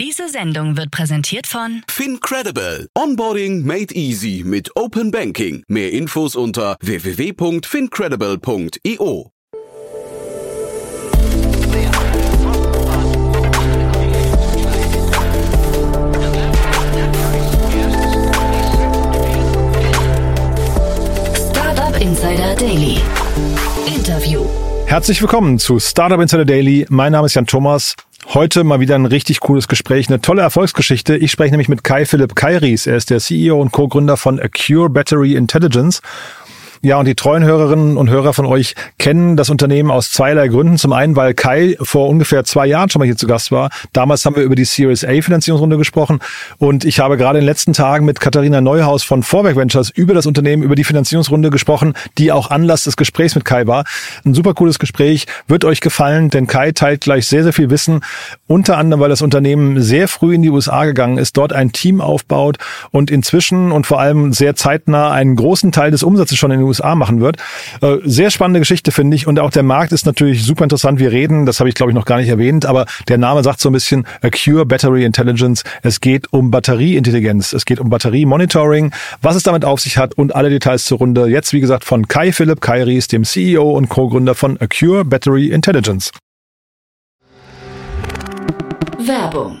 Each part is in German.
Diese Sendung wird präsentiert von FinCredible. Onboarding made easy mit Open Banking. Mehr Infos unter www.fincredible.io. Startup Insider Daily. Interview. Herzlich willkommen zu Startup Insider Daily. Mein Name ist Jan Thomas. Heute mal wieder ein richtig cooles Gespräch, eine tolle Erfolgsgeschichte. Ich spreche nämlich mit Kai Philipp Kairis. Er ist der CEO und Co-Gründer von Acure Battery Intelligence. Ja, und die treuen Hörerinnen und Hörer von euch kennen das Unternehmen aus zweierlei Gründen. Zum einen, weil Kai vor ungefähr zwei Jahren schon mal hier zu Gast war. Damals haben wir über die Series A Finanzierungsrunde gesprochen. Und ich habe gerade in den letzten Tagen mit Katharina Neuhaus von Vorwerk Ventures über das Unternehmen, über die Finanzierungsrunde gesprochen, die auch Anlass des Gesprächs mit Kai war. Ein super cooles Gespräch. Wird euch gefallen, denn Kai teilt gleich sehr, sehr viel Wissen. Unter anderem, weil das Unternehmen sehr früh in die USA gegangen ist, dort ein Team aufbaut und inzwischen und vor allem sehr zeitnah einen großen Teil des Umsatzes schon in den USA machen wird. Äh, sehr spannende Geschichte, finde ich. Und auch der Markt ist natürlich super interessant. Wir reden, das habe ich glaube ich noch gar nicht erwähnt, aber der Name sagt so ein bisschen Acure Battery Intelligence. Es geht um Batterieintelligenz. Es geht um Batteriemonitoring, was es damit auf sich hat und alle Details zur Runde. Jetzt, wie gesagt, von Kai Philipp Kairis, dem CEO und Co-Gründer von Acure Battery Intelligence. Werbung.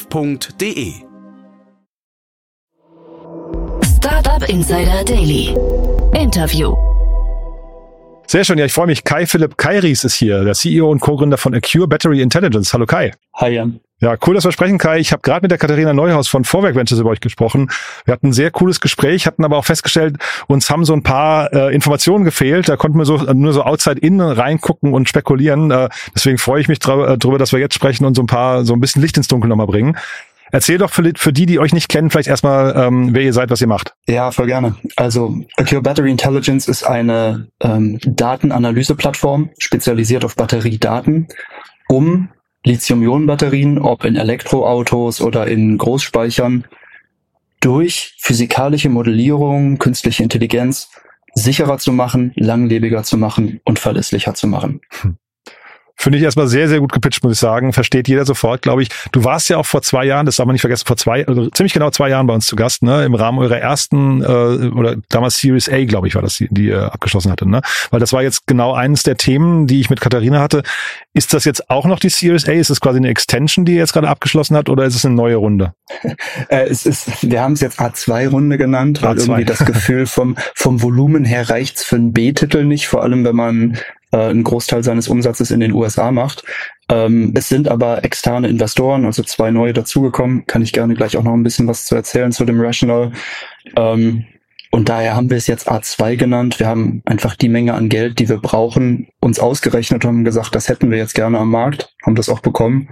www.startup.de. Startup Insider Daily. Interview. Sehr schön, ja, ich freue mich. Kai Philipp Kairis ist hier, der CEO und Co-Gründer von Acure Battery Intelligence. Hallo Kai. Hi Jan. Ja, cool, dass wir sprechen, Kai. Ich habe gerade mit der Katharina Neuhaus von Vorwerk Ventures über euch gesprochen. Wir hatten ein sehr cooles Gespräch, hatten aber auch festgestellt, uns haben so ein paar äh, Informationen gefehlt. Da konnten wir so nur so outside in reingucken und spekulieren. Äh, deswegen freue ich mich darüber, dass wir jetzt sprechen und so ein paar, so ein bisschen Licht ins Dunkel nochmal bringen. Erzähl doch für, für die, die euch nicht kennen, vielleicht erstmal, ähm, wer ihr seid, was ihr macht. Ja, voll gerne. Also Acure Battery Intelligence ist eine ähm, Datenanalyseplattform, spezialisiert auf Batteriedaten, um Lithium-Ionen-Batterien, ob in Elektroautos oder in Großspeichern, durch physikalische Modellierung, künstliche Intelligenz sicherer zu machen, langlebiger zu machen und verlässlicher zu machen. Hm. Finde ich erstmal sehr, sehr gut gepitcht, muss ich sagen. Versteht jeder sofort, glaube ich. Du warst ja auch vor zwei Jahren, das darf man nicht vergessen, vor zwei, also ziemlich genau zwei Jahren bei uns zu Gast, ne? Im Rahmen eurer ersten, äh, oder damals Series A, glaube ich, war das, die, die ihr abgeschlossen hatte, ne? Weil das war jetzt genau eines der Themen, die ich mit Katharina hatte. Ist das jetzt auch noch die Series A? Ist es quasi eine Extension, die ihr jetzt gerade abgeschlossen hat, oder ist es eine neue Runde? äh, es ist, wir haben es jetzt A2-Runde genannt, weil A2. irgendwie das Gefühl vom, vom Volumen her reicht's für einen B-Titel nicht, vor allem wenn man äh, einen Großteil seines Umsatzes in den USA macht. Ähm, es sind aber externe Investoren, also zwei neue dazugekommen. Kann ich gerne gleich auch noch ein bisschen was zu erzählen zu dem Rational. Ähm, und daher haben wir es jetzt A2 genannt. Wir haben einfach die Menge an Geld, die wir brauchen, uns ausgerechnet und haben gesagt, das hätten wir jetzt gerne am Markt, haben das auch bekommen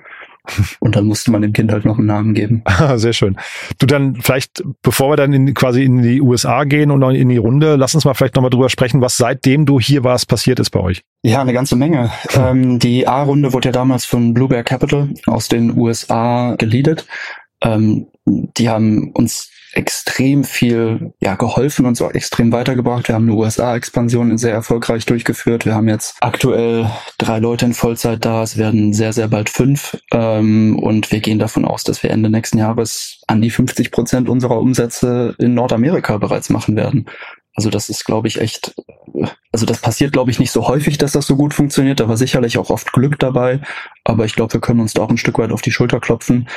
und dann musste man dem Kind halt noch einen Namen geben. Sehr schön. Du dann vielleicht, bevor wir dann in, quasi in die USA gehen und in die Runde, lass uns mal vielleicht nochmal drüber sprechen, was seitdem du hier warst passiert ist bei euch. Ja, eine ganze Menge. ähm, die A-Runde wurde ja damals von Blue Bear Capital aus den USA geleadet. Ähm, die haben uns extrem viel ja, geholfen und so extrem weitergebracht. Wir haben eine USA-Expansion sehr erfolgreich durchgeführt. Wir haben jetzt aktuell drei Leute in Vollzeit da. Es werden sehr, sehr bald fünf. Ähm, und wir gehen davon aus, dass wir Ende nächsten Jahres an die 50 Prozent unserer Umsätze in Nordamerika bereits machen werden. Also das ist, glaube ich, echt, also das passiert, glaube ich, nicht so häufig, dass das so gut funktioniert. Da war sicherlich auch oft Glück dabei. Aber ich glaube, wir können uns da auch ein Stück weit auf die Schulter klopfen.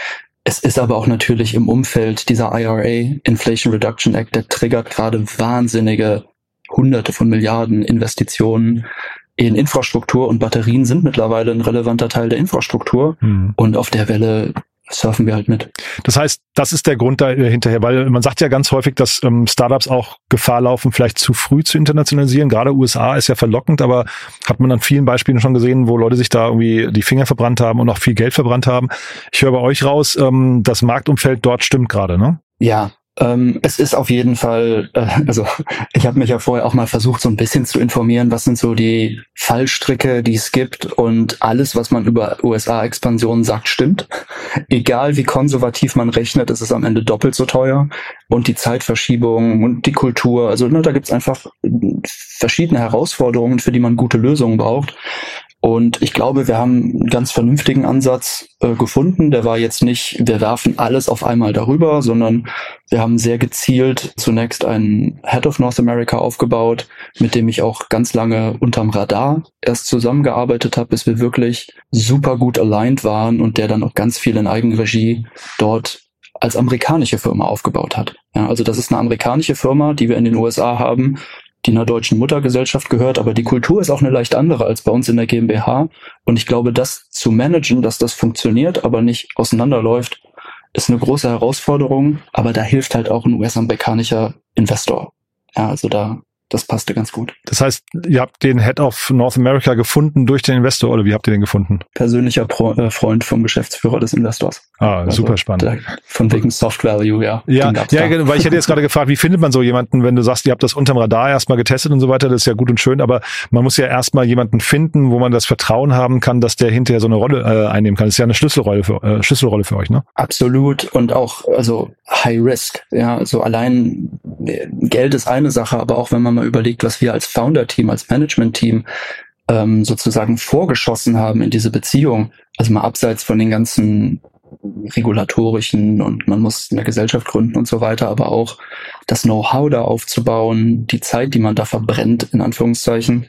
Es ist aber auch natürlich im Umfeld dieser IRA, Inflation Reduction Act, der triggert gerade wahnsinnige Hunderte von Milliarden Investitionen in Infrastruktur und Batterien sind mittlerweile ein relevanter Teil der Infrastruktur. Mhm. Und auf der Welle surfen wir halt mit. Das heißt, das ist der Grund dahinterher, weil man sagt ja ganz häufig, dass ähm, Startups auch Gefahr laufen, vielleicht zu früh zu internationalisieren. Gerade USA ist ja verlockend, aber hat man an vielen Beispielen schon gesehen, wo Leute sich da irgendwie die Finger verbrannt haben und auch viel Geld verbrannt haben. Ich höre bei euch raus, ähm, das Marktumfeld dort stimmt gerade, ne? Ja, ähm, es ist auf jeden Fall, äh, also ich habe mich ja vorher auch mal versucht, so ein bisschen zu informieren, was sind so die Fallstricke, die es gibt und alles, was man über USA-Expansion sagt, stimmt. Egal wie konservativ man rechnet, ist es am Ende doppelt so teuer und die Zeitverschiebung und die Kultur, also ne, da gibt's einfach verschiedene Herausforderungen, für die man gute Lösungen braucht. Und ich glaube, wir haben einen ganz vernünftigen Ansatz äh, gefunden. Der war jetzt nicht, wir werfen alles auf einmal darüber, sondern wir haben sehr gezielt zunächst einen Head of North America aufgebaut, mit dem ich auch ganz lange unterm Radar erst zusammengearbeitet habe, bis wir wirklich super gut aligned waren und der dann auch ganz viel in Eigenregie dort als amerikanische Firma aufgebaut hat. Ja, also das ist eine amerikanische Firma, die wir in den USA haben, die einer deutschen Muttergesellschaft gehört, aber die Kultur ist auch eine leicht andere als bei uns in der GmbH. Und ich glaube, das zu managen, dass das funktioniert, aber nicht auseinanderläuft, ist eine große Herausforderung. Aber da hilft halt auch ein US-amerikanischer Investor. Ja, also da das passte ganz gut. Das heißt, ihr habt den Head of North America gefunden durch den Investor oder wie habt ihr den gefunden? Persönlicher Pro äh, Freund vom Geschäftsführer des Investors. Ah, also super spannend. Der, von wegen Soft Value, ja. Ja, ja genau, weil ich hätte jetzt gerade gefragt, wie findet man so jemanden, wenn du sagst, ihr habt das unterm Radar erstmal getestet und so weiter, das ist ja gut und schön, aber man muss ja erstmal jemanden finden, wo man das Vertrauen haben kann, dass der hinterher so eine Rolle äh, einnehmen kann. Das ist ja eine Schlüsselrolle für, äh, Schlüsselrolle für euch, ne? Absolut und auch, also High Risk, ja, also allein Geld ist eine Sache, aber auch wenn man mal überlegt, was wir als Founder-Team, als Management-Team ähm, sozusagen vorgeschossen haben in diese Beziehung, also mal abseits von den ganzen regulatorischen und man muss eine Gesellschaft gründen und so weiter, aber auch das Know-how da aufzubauen, die Zeit, die man da verbrennt, in Anführungszeichen.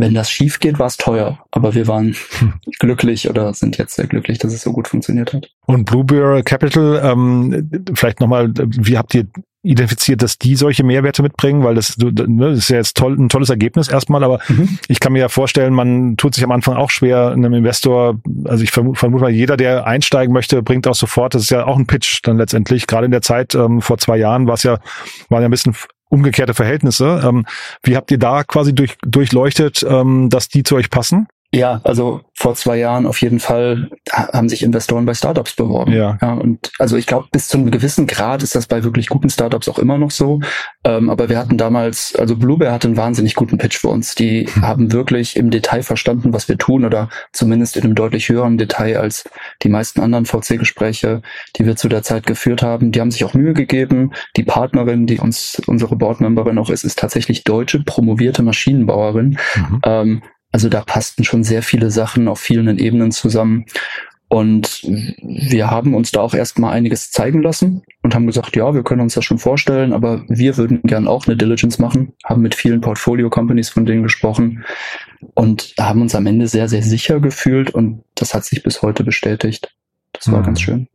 Wenn das schief geht, war es teuer, aber wir waren glücklich oder sind jetzt sehr glücklich, dass es so gut funktioniert hat. Und Bluebear Capital, ähm, vielleicht nochmal, wie habt ihr identifiziert, dass die solche Mehrwerte mitbringen, weil das, ne, das ist ja jetzt toll, ein tolles Ergebnis erstmal, aber mhm. ich kann mir ja vorstellen, man tut sich am Anfang auch schwer, einem Investor, also ich vermute, vermute mal, jeder, der einsteigen möchte, bringt auch sofort, das ist ja auch ein Pitch dann letztendlich, gerade in der Zeit ähm, vor zwei Jahren war es ja, waren ja ein bisschen umgekehrte Verhältnisse. Ähm, wie habt ihr da quasi durch, durchleuchtet, ähm, dass die zu euch passen? Ja, also vor zwei Jahren auf jeden Fall haben sich Investoren bei Startups beworben. Ja. ja und also ich glaube, bis zu einem gewissen Grad ist das bei wirklich guten Startups auch immer noch so. Ähm, aber wir hatten damals, also Bluebear hatte einen wahnsinnig guten Pitch für uns. Die hm. haben wirklich im Detail verstanden, was wir tun oder zumindest in einem deutlich höheren Detail als die meisten anderen VC-Gespräche, die wir zu der Zeit geführt haben. Die haben sich auch Mühe gegeben. Die Partnerin, die uns unsere Boardmemberin auch ist, ist tatsächlich deutsche promovierte Maschinenbauerin. Mhm. Ähm, also da passten schon sehr viele Sachen auf vielen Ebenen zusammen. Und wir haben uns da auch erstmal einiges zeigen lassen und haben gesagt, ja, wir können uns das schon vorstellen, aber wir würden gern auch eine Diligence machen, haben mit vielen Portfolio-Companies von denen gesprochen und haben uns am Ende sehr, sehr sicher gefühlt und das hat sich bis heute bestätigt. Das war mhm. ganz schön.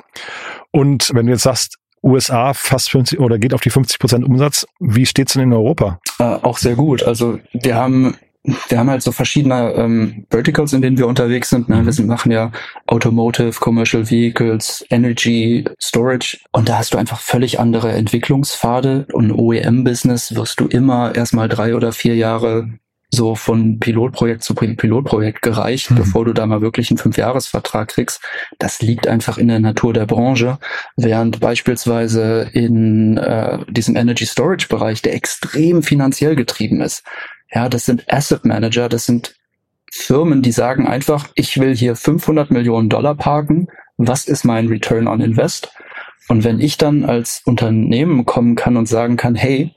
Und wenn du jetzt sagst, USA fast 50 oder geht auf die 50 Prozent Umsatz. Wie steht's denn in Europa? Äh, auch sehr gut. Also wir haben wir haben halt so verschiedene ähm, Verticals, in denen wir unterwegs sind. Ne? Wir mhm. machen ja Automotive, Commercial Vehicles, Energy, Storage. Und da hast du einfach völlig andere Entwicklungspfade. Und OEM-Business wirst du immer erstmal drei oder vier Jahre so von Pilotprojekt zu Pilotprojekt gereicht, mhm. bevor du da mal wirklich einen Fünfjahresvertrag kriegst. Das liegt einfach in der Natur der Branche, während beispielsweise in äh, diesem Energy Storage Bereich, der extrem finanziell getrieben ist, ja, das sind Asset Manager, das sind Firmen, die sagen einfach, ich will hier 500 Millionen Dollar parken. Was ist mein Return on Invest? Und wenn ich dann als Unternehmen kommen kann und sagen kann, hey,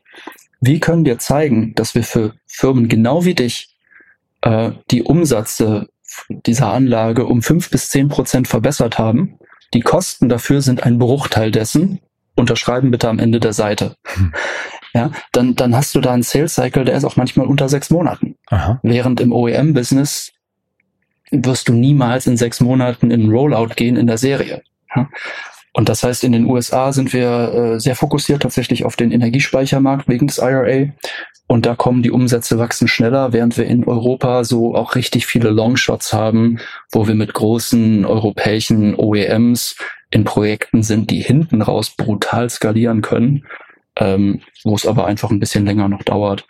wie können wir zeigen, dass wir für Firmen genau wie dich äh, die Umsätze dieser Anlage um fünf bis zehn Prozent verbessert haben? Die Kosten dafür sind ein Bruchteil dessen. Unterschreiben bitte am Ende der Seite. Hm ja, dann, dann hast du da einen Sales Cycle, der ist auch manchmal unter sechs Monaten. Aha. Während im OEM-Business wirst du niemals in sechs Monaten in Rollout gehen in der Serie. Ja? Und das heißt, in den USA sind wir äh, sehr fokussiert tatsächlich auf den Energiespeichermarkt wegen des IRA. Und da kommen die Umsätze wachsen schneller, während wir in Europa so auch richtig viele Longshots haben, wo wir mit großen europäischen OEMs in Projekten sind, die hinten raus brutal skalieren können, ähm, wo es aber einfach ein bisschen länger noch dauert.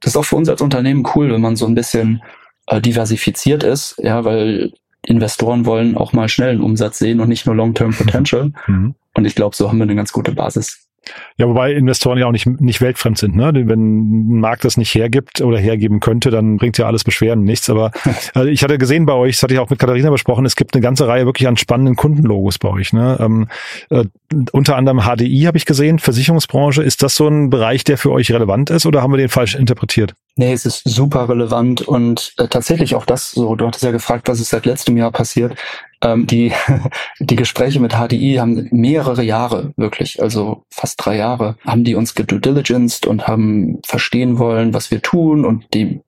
Das ist auch für uns als Unternehmen cool, wenn man so ein bisschen äh, diversifiziert ist, ja, weil Investoren wollen auch mal schnellen Umsatz sehen und nicht nur Long-Term Potential. Mhm. Und ich glaube, so haben wir eine ganz gute Basis. Ja, wobei Investoren ja auch nicht, nicht weltfremd sind. Ne? Wenn ein Markt das nicht hergibt oder hergeben könnte, dann bringt ja alles Beschwerden nichts. Aber also ich hatte gesehen bei euch, das hatte ich auch mit Katharina besprochen, es gibt eine ganze Reihe wirklich an spannenden Kundenlogos bei euch. Ne? Ähm, äh, unter anderem HDI habe ich gesehen, Versicherungsbranche. Ist das so ein Bereich, der für euch relevant ist oder haben wir den falsch interpretiert? Nee, es ist super relevant und äh, tatsächlich auch das so. Du hattest ja gefragt, was ist seit letztem Jahr passiert. Ähm, die, die Gespräche mit HDI haben mehrere Jahre, wirklich, also fast drei Jahre, haben die uns gedue diligenced und haben verstehen wollen, was wir tun und die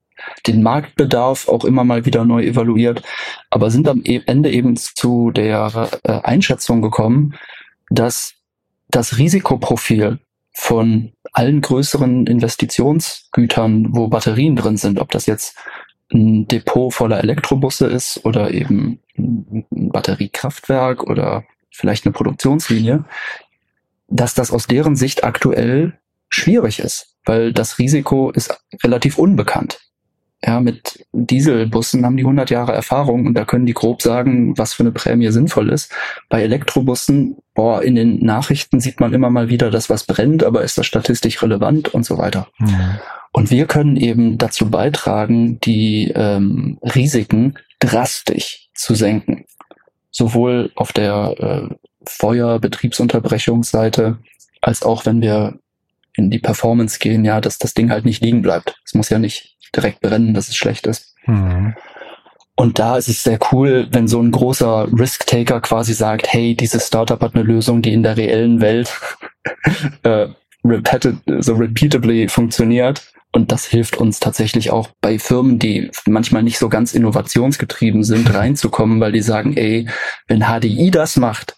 den Marktbedarf auch immer mal wieder neu evaluiert, aber sind am e-, Ende eben zu der äh, Einschätzung gekommen, dass das Risikoprofil von allen größeren Investitionsgütern, wo Batterien drin sind, ob das jetzt ein Depot voller Elektrobusse ist oder eben ein Batteriekraftwerk oder vielleicht eine Produktionslinie, dass das aus deren Sicht aktuell schwierig ist, weil das Risiko ist relativ unbekannt. Ja, mit Dieselbussen haben die 100 Jahre Erfahrung und da können die grob sagen, was für eine Prämie sinnvoll ist. Bei Elektrobussen, boah, in den Nachrichten sieht man immer mal wieder, dass was brennt, aber ist das statistisch relevant und so weiter. Mhm. Und wir können eben dazu beitragen, die ähm, Risiken drastisch zu senken. Sowohl auf der äh, Feuerbetriebsunterbrechungsseite als auch wenn wir in die Performance gehen, ja, dass das Ding halt nicht liegen bleibt. Es muss ja nicht direkt brennen, dass es schlecht ist. Mhm. Und da ist es sehr cool, wenn so ein großer Risk-Taker quasi sagt, hey, dieses Startup hat eine Lösung, die in der reellen Welt äh, repeated, so repeatably funktioniert. Und das hilft uns tatsächlich auch bei Firmen, die manchmal nicht so ganz innovationsgetrieben sind, reinzukommen, weil die sagen, ey, wenn HDI das macht,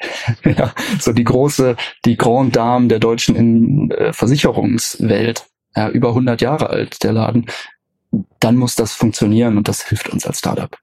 ja, so die große, die Grand Dame der deutschen in, äh, Versicherungswelt, ja, über 100 Jahre alt, der Laden, dann muss das funktionieren und das hilft uns als Startup.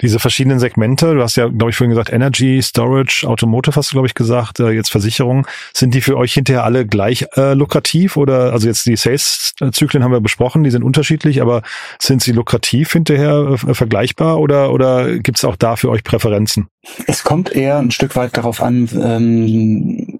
Diese verschiedenen Segmente, du hast ja, glaube ich, vorhin gesagt, Energy, Storage, Automotive hast du, glaube ich, gesagt, äh, jetzt Versicherung. Sind die für euch hinterher alle gleich äh, lukrativ oder, also jetzt die Sales-Zyklen haben wir besprochen, die sind unterschiedlich, aber sind sie lukrativ hinterher äh, vergleichbar oder, oder gibt es auch da für euch Präferenzen? Es kommt eher ein Stück weit darauf an, ähm,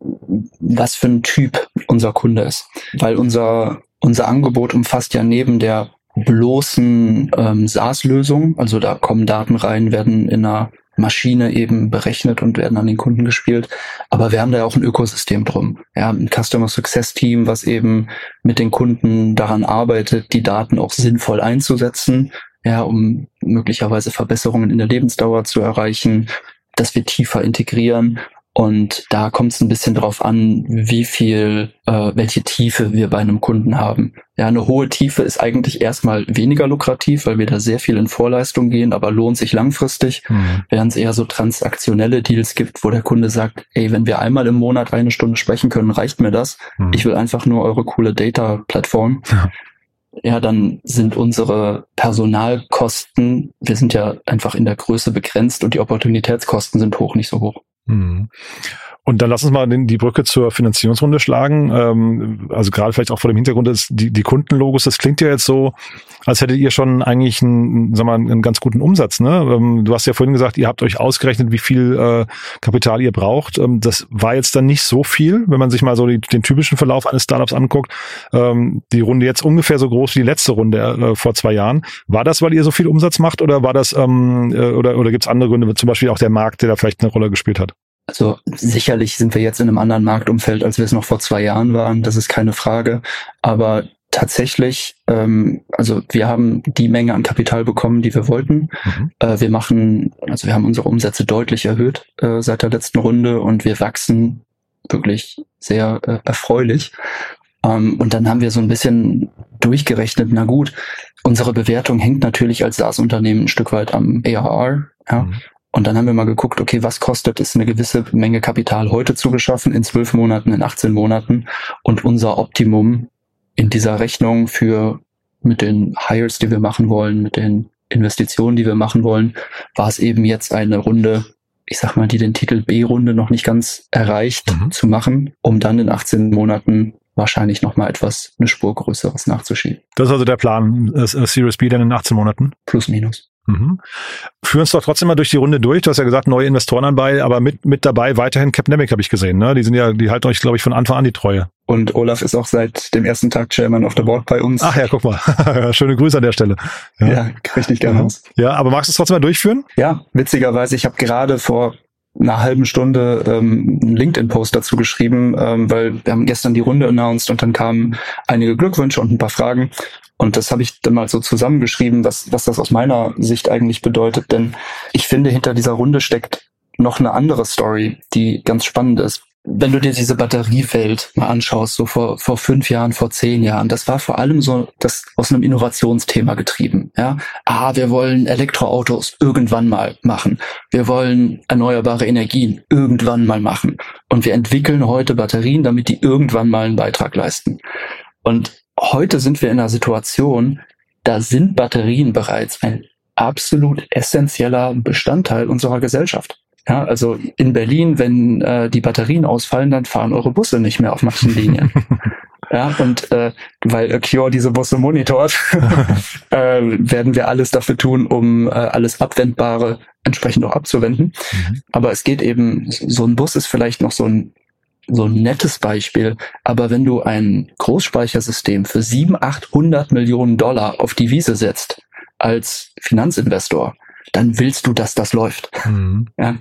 was für ein Typ unser Kunde ist. Weil unser, unser Angebot umfasst ja neben der bloßen ähm, SaaS-Lösung. Also da kommen Daten rein, werden in einer Maschine eben berechnet und werden an den Kunden gespielt. Aber wir haben da auch ein Ökosystem drum. Ja, ein Customer Success Team, was eben mit den Kunden daran arbeitet, die Daten auch sinnvoll einzusetzen, ja, um möglicherweise Verbesserungen in der Lebensdauer zu erreichen, dass wir tiefer integrieren und da kommt es ein bisschen drauf an, wie viel, äh, welche Tiefe wir bei einem Kunden haben. Ja, eine hohe Tiefe ist eigentlich erstmal weniger lukrativ, weil wir da sehr viel in Vorleistung gehen, aber lohnt sich langfristig, mhm. während es eher so transaktionelle Deals gibt, wo der Kunde sagt, ey, wenn wir einmal im Monat eine Stunde sprechen können, reicht mir das. Mhm. Ich will einfach nur eure coole Data-Plattform. Ja. ja, dann sind unsere Personalkosten, wir sind ja einfach in der Größe begrenzt und die Opportunitätskosten sind hoch, nicht so hoch. Mhm. Und dann lass uns mal die Brücke zur Finanzierungsrunde schlagen. Ähm, also gerade vielleicht auch vor dem Hintergrund des die, die Kundenlogos, das klingt ja jetzt so, als hättet ihr schon eigentlich einen, sag mal, einen ganz guten Umsatz. Ne? Ähm, du hast ja vorhin gesagt, ihr habt euch ausgerechnet, wie viel äh, Kapital ihr braucht. Ähm, das war jetzt dann nicht so viel, wenn man sich mal so die, den typischen Verlauf eines Startups anguckt. die Runde jetzt ungefähr so groß wie die letzte Runde äh, vor zwei Jahren. War das, weil ihr so viel Umsatz macht oder war das äh, oder oder gibt es andere Gründe, zum Beispiel auch der Markt, der da vielleicht eine Rolle gespielt hat? Also sicherlich sind wir jetzt in einem anderen Marktumfeld, als wir es noch vor zwei Jahren waren. Das ist keine Frage. Aber tatsächlich, ähm, also wir haben die Menge an Kapital bekommen, die wir wollten. Mhm. Äh, wir machen, also wir haben unsere Umsätze deutlich erhöht äh, seit der letzten Runde und wir wachsen wirklich sehr äh, erfreulich. Ähm, und dann haben wir so ein bisschen durchgerechnet, na gut, unsere Bewertung hängt natürlich als SaaS-Unternehmen ein Stück weit am ARR. Ja? Mhm. Und dann haben wir mal geguckt, okay, was kostet es, eine gewisse Menge Kapital heute zu beschaffen, in zwölf Monaten, in 18 Monaten. Und unser Optimum in dieser Rechnung für mit den Hires, die wir machen wollen, mit den Investitionen, die wir machen wollen, war es eben jetzt eine Runde ich sag mal, die den Titel B-Runde noch nicht ganz erreicht, mhm. zu machen, um dann in 18 Monaten wahrscheinlich nochmal etwas, eine Spur größeres nachzuschieben. Das ist also der Plan, äh, Series B dann in 18 Monaten? Plus, minus. Mhm. Führen uns doch trotzdem mal durch die Runde durch. Du hast ja gesagt, neue Investoren dabei, aber mit, mit dabei weiterhin Capnemic habe ich gesehen. Ne? Die sind ja, die halten euch, glaube ich, von Anfang an die Treue. Und Olaf ist auch seit dem ersten Tag Chairman of the Board bei uns. Ach ja, guck mal. Schöne Grüße an der Stelle. Ja, ja richtig gerne aus. Ja, aber magst du es trotzdem mal durchführen? Ja, witzigerweise, ich habe gerade vor einer halben Stunde ähm, einen LinkedIn-Post dazu geschrieben, ähm, weil wir haben gestern die Runde announced und dann kamen einige Glückwünsche und ein paar Fragen. Und das habe ich dann mal so zusammengeschrieben, was, was das aus meiner Sicht eigentlich bedeutet. Denn ich finde, hinter dieser Runde steckt noch eine andere Story, die ganz spannend ist. Wenn du dir diese Batteriewelt mal anschaust, so vor, vor fünf Jahren, vor zehn Jahren, das war vor allem so das aus einem Innovationsthema getrieben. Ja, ah, wir wollen Elektroautos irgendwann mal machen. Wir wollen erneuerbare Energien irgendwann mal machen. Und wir entwickeln heute Batterien, damit die irgendwann mal einen Beitrag leisten. Und heute sind wir in einer Situation, da sind Batterien bereits ein absolut essentieller Bestandteil unserer Gesellschaft. Ja, also in Berlin, wenn äh, die Batterien ausfallen, dann fahren eure Busse nicht mehr auf manchen Linien. ja, und äh, weil Cure diese Busse monitort, äh, werden wir alles dafür tun, um äh, alles Abwendbare entsprechend auch abzuwenden. Mhm. Aber es geht eben, so ein Bus ist vielleicht noch so ein so ein nettes Beispiel. Aber wenn du ein Großspeichersystem für 700, 800 Millionen Dollar auf die Wiese setzt als Finanzinvestor, dann willst du, dass das läuft. Mhm. Ja,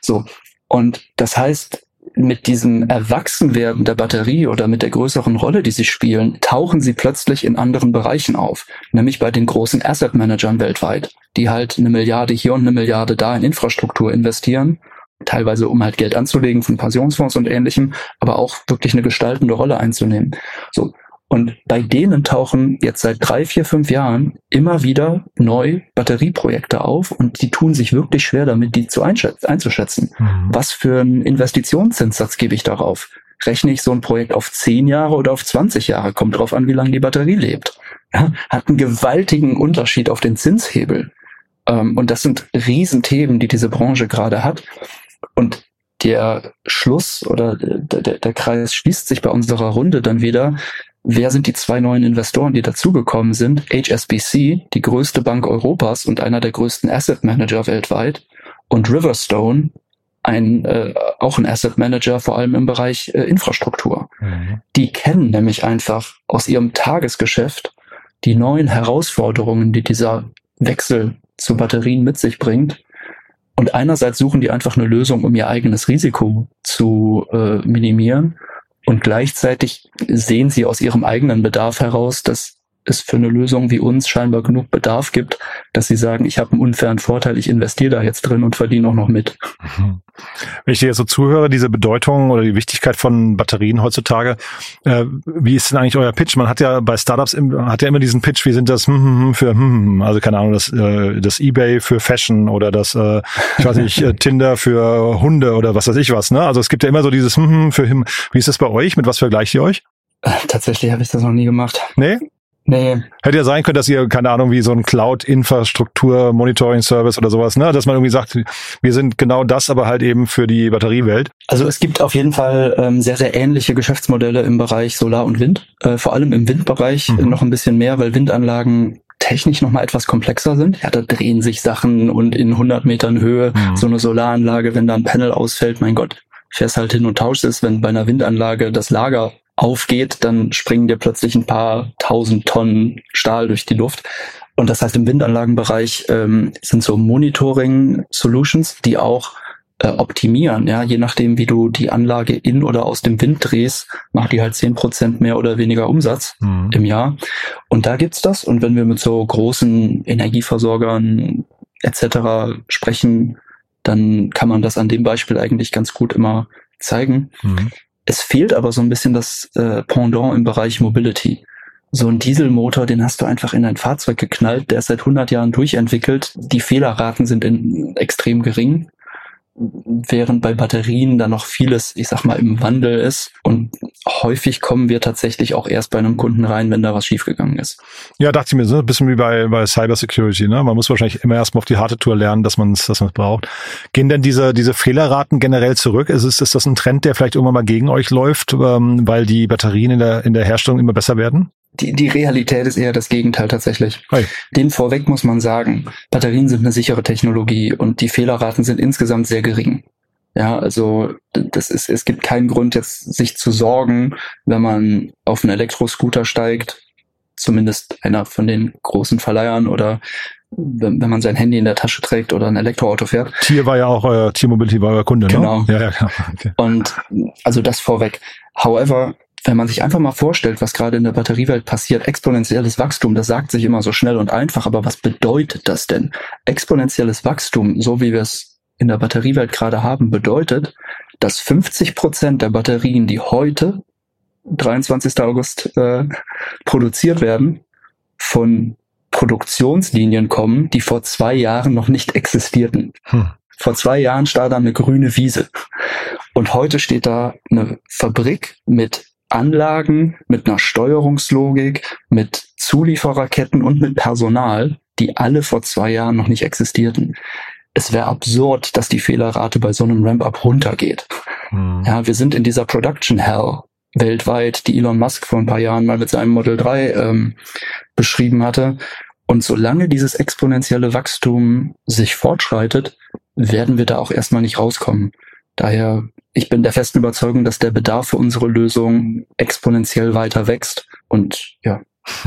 so. Und das heißt, mit diesem Erwachsenwerden der Batterie oder mit der größeren Rolle, die sie spielen, tauchen sie plötzlich in anderen Bereichen auf, nämlich bei den großen Asset Managern weltweit, die halt eine Milliarde hier und eine Milliarde da in Infrastruktur investieren teilweise um halt Geld anzulegen von Pensionsfonds und ähnlichem, aber auch wirklich eine gestaltende Rolle einzunehmen. So. Und bei denen tauchen jetzt seit drei, vier, fünf Jahren immer wieder neu Batterieprojekte auf und die tun sich wirklich schwer damit, die zu einzuschätzen. Mhm. Was für einen Investitionszinssatz gebe ich darauf? Rechne ich so ein Projekt auf zehn Jahre oder auf 20 Jahre? Kommt drauf an, wie lange die Batterie lebt. Ja, hat einen gewaltigen Unterschied auf den Zinshebel. Ähm, und das sind Riesenthemen, die diese Branche gerade hat. Und der Schluss oder der, der, der Kreis schließt sich bei unserer Runde dann wieder. Wer sind die zwei neuen Investoren, die dazugekommen sind? HSBC, die größte Bank Europas und einer der größten Asset Manager weltweit, und Riverstone, ein äh, auch ein Asset Manager, vor allem im Bereich äh, Infrastruktur. Mhm. Die kennen nämlich einfach aus ihrem Tagesgeschäft die neuen Herausforderungen, die dieser Wechsel zu Batterien mit sich bringt und einerseits suchen die einfach eine Lösung, um ihr eigenes Risiko zu äh, minimieren. Und gleichzeitig sehen sie aus ihrem eigenen Bedarf heraus, dass es für eine Lösung wie uns scheinbar genug Bedarf gibt, dass sie sagen, ich habe einen unfairen Vorteil, ich investiere da jetzt drin und verdiene auch noch mit. Mhm. Wenn ich dir jetzt so zuhöre, diese Bedeutung oder die Wichtigkeit von Batterien heutzutage, äh, wie ist denn eigentlich euer Pitch? Man hat ja bei Startups im, hat ja immer diesen Pitch, wie sind das hm, hm, hm für also keine Ahnung, das, äh, das eBay für Fashion oder das, äh, ich weiß nicht, äh, Tinder für Hunde oder was weiß ich was, ne? Also es gibt ja immer so dieses für him. Wie ist das bei euch? Mit was vergleicht ihr euch? Tatsächlich habe ich das noch nie gemacht. Nee? Nee. Hätte ja sein können, dass ihr, keine Ahnung, wie so ein Cloud-Infrastruktur-Monitoring-Service oder sowas, ne? Dass man irgendwie sagt, wir sind genau das, aber halt eben für die Batteriewelt. Also es gibt auf jeden Fall ähm, sehr, sehr ähnliche Geschäftsmodelle im Bereich Solar und Wind. Äh, vor allem im Windbereich mhm. noch ein bisschen mehr, weil Windanlagen technisch nochmal etwas komplexer sind. Ja, da drehen sich Sachen und in 100 Metern Höhe mhm. so eine Solaranlage, wenn da ein Panel ausfällt, mein Gott, fährst halt hin und tauschst es, wenn bei einer Windanlage das Lager aufgeht, dann springen dir plötzlich ein paar tausend Tonnen Stahl durch die Luft. Und das heißt, im Windanlagenbereich ähm, sind so Monitoring-Solutions, die auch äh, optimieren. Ja, je nachdem, wie du die Anlage in oder aus dem Wind drehst, macht die halt zehn Prozent mehr oder weniger Umsatz mhm. im Jahr. Und da gibt's das. Und wenn wir mit so großen Energieversorgern etc. sprechen, dann kann man das an dem Beispiel eigentlich ganz gut immer zeigen. Mhm. Es fehlt aber so ein bisschen das äh, Pendant im Bereich Mobility. So ein Dieselmotor, den hast du einfach in dein Fahrzeug geknallt, der ist seit 100 Jahren durchentwickelt. Die Fehlerraten sind in, extrem gering. Während bei Batterien da noch vieles, ich sag mal, im Wandel ist. Und häufig kommen wir tatsächlich auch erst bei einem Kunden rein, wenn da was schiefgegangen ist. Ja, dachte ich mir, so ein bisschen wie bei, bei Cybersecurity. Ne? Man muss wahrscheinlich immer erstmal auf die harte Tour lernen, dass man es dass man's braucht. Gehen denn diese, diese Fehlerraten generell zurück? Ist, es, ist das ein Trend, der vielleicht irgendwann mal gegen euch läuft, ähm, weil die Batterien in der, in der Herstellung immer besser werden? Die, die Realität ist eher das Gegenteil tatsächlich. Hey. Dem vorweg muss man sagen, Batterien sind eine sichere Technologie und die Fehlerraten sind insgesamt sehr gering. Ja, also das ist, es gibt keinen Grund jetzt sich zu sorgen, wenn man auf einen Elektroscooter steigt, zumindest einer von den großen Verleihern oder wenn, wenn man sein Handy in der Tasche trägt oder ein Elektroauto fährt. Tier war ja auch euer, Tier Mobility war euer Kunde, Genau. ne? Ja, ja, genau. Okay. Und also das vorweg. However, wenn man sich einfach mal vorstellt, was gerade in der Batteriewelt passiert, exponentielles Wachstum, das sagt sich immer so schnell und einfach, aber was bedeutet das denn? Exponentielles Wachstum, so wie wir es in der Batteriewelt gerade haben, bedeutet, dass 50 Prozent der Batterien, die heute, 23. August, äh, produziert werden, von Produktionslinien kommen, die vor zwei Jahren noch nicht existierten. Hm. Vor zwei Jahren stand da eine grüne Wiese. Und heute steht da eine Fabrik mit Anlagen, mit einer Steuerungslogik, mit Zuliefererketten und mit Personal, die alle vor zwei Jahren noch nicht existierten. Es wäre absurd, dass die Fehlerrate bei so einem Ramp-up runtergeht. Hm. Ja, wir sind in dieser Production Hell weltweit, die Elon Musk vor ein paar Jahren mal mit seinem Model 3 ähm, beschrieben hatte. Und solange dieses exponentielle Wachstum sich fortschreitet, werden wir da auch erstmal nicht rauskommen. Daher, ich bin der festen Überzeugung, dass der Bedarf für unsere Lösung exponentiell weiter wächst. Und ja,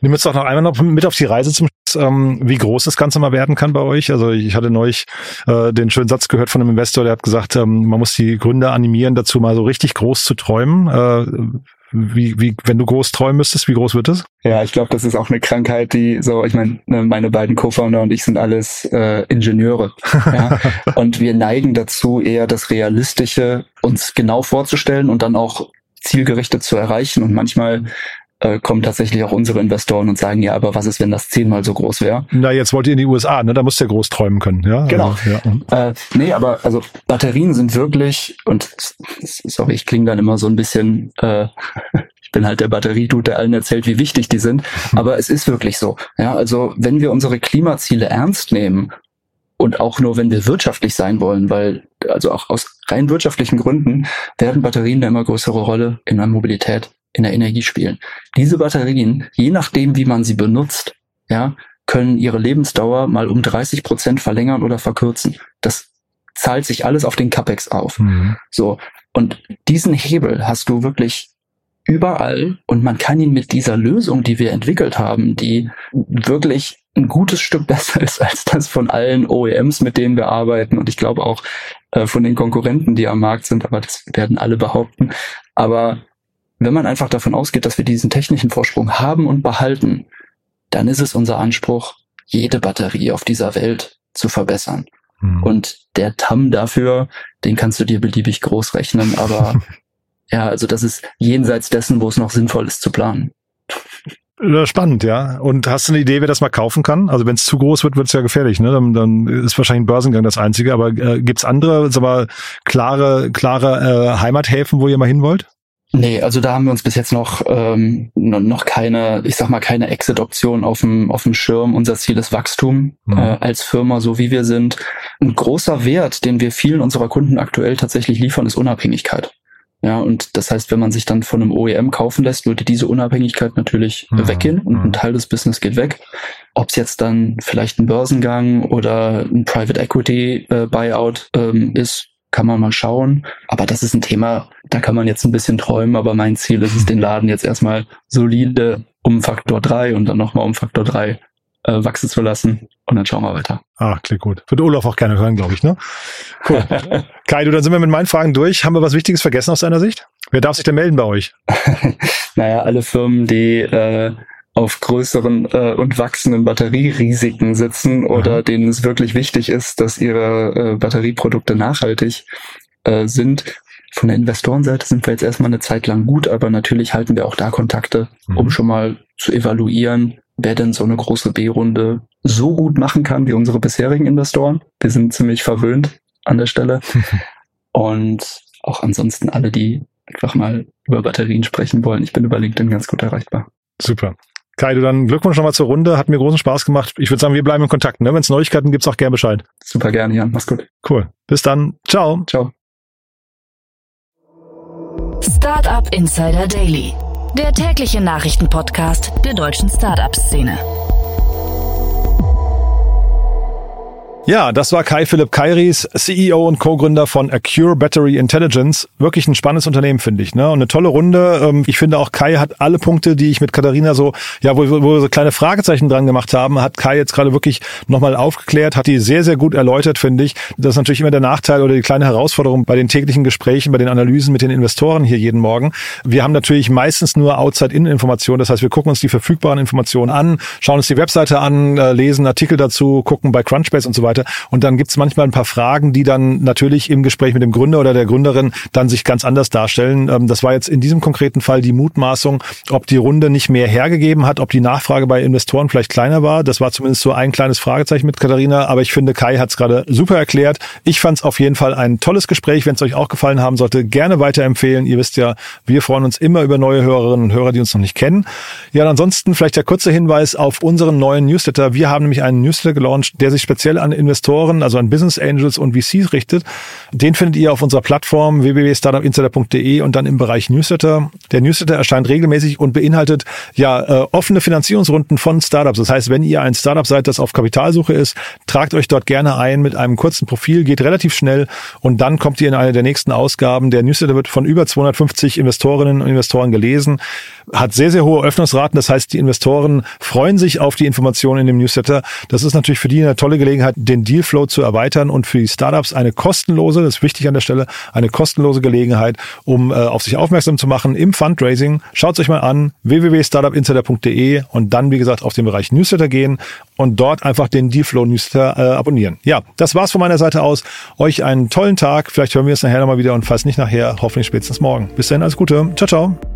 Nimm uns doch noch einmal noch mit auf die Reise zum ähm, wie groß das Ganze mal werden kann bei euch. Also ich hatte neulich äh, den schönen Satz gehört von einem Investor, der hat gesagt, ähm, man muss die Gründer animieren, dazu mal so richtig groß zu träumen. Äh, wie, wie, wenn du groß träumen müsstest, wie groß wird es? Ja, ich glaube, das ist auch eine Krankheit, die so, ich meine, ne, meine beiden Co-Founder und ich sind alles äh, Ingenieure. ja? Und wir neigen dazu, eher das Realistische uns genau vorzustellen und dann auch zielgerichtet zu erreichen. Und manchmal äh, kommen tatsächlich auch unsere Investoren und sagen, ja, aber was ist, wenn das zehnmal so groß wäre? Na, jetzt wollt ihr in die USA, ne? Da musst ja groß träumen können, ja? Genau. Also, ja. Äh, nee, aber also Batterien sind wirklich, und sorry, ich klinge dann immer so ein bisschen, äh, ich bin halt der Batteriedude, der allen erzählt, wie wichtig die sind, aber es ist wirklich so. Ja, also wenn wir unsere Klimaziele ernst nehmen und auch nur, wenn wir wirtschaftlich sein wollen, weil also auch aus rein wirtschaftlichen Gründen werden Batterien eine immer größere Rolle in der Mobilität, in der Energie spielen. Diese Batterien, je nachdem, wie man sie benutzt, ja, können ihre Lebensdauer mal um 30 Prozent verlängern oder verkürzen. Das zahlt sich alles auf den CapEx auf. Mhm. So. Und diesen Hebel hast du wirklich überall und man kann ihn mit dieser Lösung, die wir entwickelt haben, die wirklich ein gutes Stück besser ist als das von allen OEMs, mit denen wir arbeiten und ich glaube auch äh, von den Konkurrenten, die am Markt sind, aber das werden alle behaupten. Aber wenn man einfach davon ausgeht, dass wir diesen technischen Vorsprung haben und behalten, dann ist es unser Anspruch, jede Batterie auf dieser Welt zu verbessern. Mhm. Und der TAM dafür, den kannst du dir beliebig groß rechnen, aber ja, also das ist jenseits dessen, wo es noch sinnvoll ist zu planen. Spannend, ja. Und hast du eine Idee, wer das mal kaufen kann? Also wenn es zu groß wird, wird es ja gefährlich, ne? Dann, dann ist wahrscheinlich ein Börsengang das Einzige. Aber äh, gibt's andere, sag mal, klare, klare äh, Heimathäfen, wo ihr mal hin wollt? Nee, also da haben wir uns bis jetzt noch ähm, no- noch keine, ich sag mal, keine Exit-Option auf dem auf dem Schirm. Unser Ziel ist Wachstum Mhm. äh, als Firma, so wie wir sind. Ein großer Wert, den wir vielen unserer Kunden aktuell tatsächlich liefern, ist Unabhängigkeit. Ja, und das heißt, wenn man sich dann von einem OEM kaufen lässt, würde diese Unabhängigkeit natürlich Mhm. weggehen und Mhm. ein Teil des Business geht weg. Ob es jetzt dann vielleicht ein Börsengang oder ein Private Equity äh, Buyout ähm, ist, kann man mal schauen. Aber das ist ein Thema, da kann man jetzt ein bisschen träumen, aber mein Ziel ist es, den Laden jetzt erstmal solide um Faktor 3 und dann nochmal um Faktor 3 äh, wachsen zu lassen. Und dann schauen wir weiter. Ah, klingt gut. Wird Olaf auch gerne hören, glaube ich, ne? Cool. Kai, du, dann sind wir mit meinen Fragen durch. Haben wir was Wichtiges vergessen aus deiner Sicht? Wer darf sich denn melden bei euch? naja, alle Firmen, die äh, auf größeren äh, und wachsenden Batterierisiken sitzen oder denen es wirklich wichtig ist, dass ihre äh, Batterieprodukte nachhaltig äh, sind. Von der Investorenseite sind wir jetzt erstmal eine Zeit lang gut, aber natürlich halten wir auch da Kontakte, Mhm. um schon mal zu evaluieren, wer denn so eine große B-Runde so gut machen kann wie unsere bisherigen Investoren. Wir sind ziemlich verwöhnt an der Stelle. Und auch ansonsten alle, die einfach mal über Batterien sprechen wollen. Ich bin über LinkedIn ganz gut erreichbar. Super. Kai, du dann Glückwunsch nochmal zur Runde. Hat mir großen Spaß gemacht. Ich würde sagen, wir bleiben in Kontakt. Ne? Wenn es Neuigkeiten gibt, auch gern Bescheid. Super gerne, Jan. Mach's gut. Cool. Bis dann. Ciao. Ciao. Startup Insider Daily, der tägliche Nachrichtenpodcast der deutschen Startup-Szene. Ja, das war Kai Philipp Kairis, CEO und Co-Gründer von Acure Battery Intelligence. Wirklich ein spannendes Unternehmen, finde ich. Ne? Und eine tolle Runde. Ähm, ich finde auch Kai hat alle Punkte, die ich mit Katharina so, ja, wo, wo wir so kleine Fragezeichen dran gemacht haben, hat Kai jetzt gerade wirklich nochmal aufgeklärt, hat die sehr, sehr gut erläutert, finde ich. Das ist natürlich immer der Nachteil oder die kleine Herausforderung bei den täglichen Gesprächen, bei den Analysen mit den Investoren hier jeden Morgen. Wir haben natürlich meistens nur Outside-In-Informationen. Das heißt, wir gucken uns die verfügbaren Informationen an, schauen uns die Webseite an, äh, lesen Artikel dazu, gucken bei Crunchbase und so weiter weiter. Und dann gibt's manchmal ein paar Fragen, die dann natürlich im Gespräch mit dem Gründer oder der Gründerin dann sich ganz anders darstellen. Ähm, das war jetzt in diesem konkreten Fall die Mutmaßung, ob die Runde nicht mehr hergegeben hat, ob die Nachfrage bei Investoren vielleicht kleiner war. Das war zumindest so ein kleines Fragezeichen mit Katharina. Aber ich finde, Kai hat es gerade super erklärt. Ich fand es auf jeden Fall ein tolles Gespräch. Wenn es euch auch gefallen haben sollte, gerne weiterempfehlen. Ihr wisst ja, wir freuen uns immer über neue Hörerinnen und Hörer, die uns noch nicht kennen. Ja, ansonsten vielleicht der kurze Hinweis auf unseren neuen Newsletter. Wir haben nämlich einen Newsletter gelauncht, der sich speziell an Investoren, also an Business Angels und VCs richtet. Den findet ihr auf unserer Plattform www.startupinsider.de und dann im Bereich Newsletter. Der Newsletter erscheint regelmäßig und beinhaltet ja äh, offene Finanzierungsrunden von Startups. Das heißt, wenn ihr ein Startup seid, das auf Kapitalsuche ist, tragt euch dort gerne ein mit einem kurzen Profil, geht relativ schnell und dann kommt ihr in eine der nächsten Ausgaben. Der Newsletter wird von über 250 Investorinnen und Investoren gelesen, hat sehr, sehr hohe Öffnungsraten. Das heißt, die Investoren freuen sich auf die Informationen in dem Newsletter. Das ist natürlich für die eine tolle Gelegenheit, den Dealflow zu erweitern und für die Startups eine kostenlose, das ist wichtig an der Stelle, eine kostenlose Gelegenheit, um äh, auf sich aufmerksam zu machen im Fundraising. Schaut euch mal an, www.startupinsider.de und dann, wie gesagt, auf den Bereich Newsletter gehen und dort einfach den Dealflow Newsletter äh, abonnieren. Ja, das war's von meiner Seite aus. Euch einen tollen Tag. Vielleicht hören wir es nachher nochmal wieder und falls nicht nachher, hoffentlich spätestens morgen. Bis dahin, alles Gute. Ciao, ciao.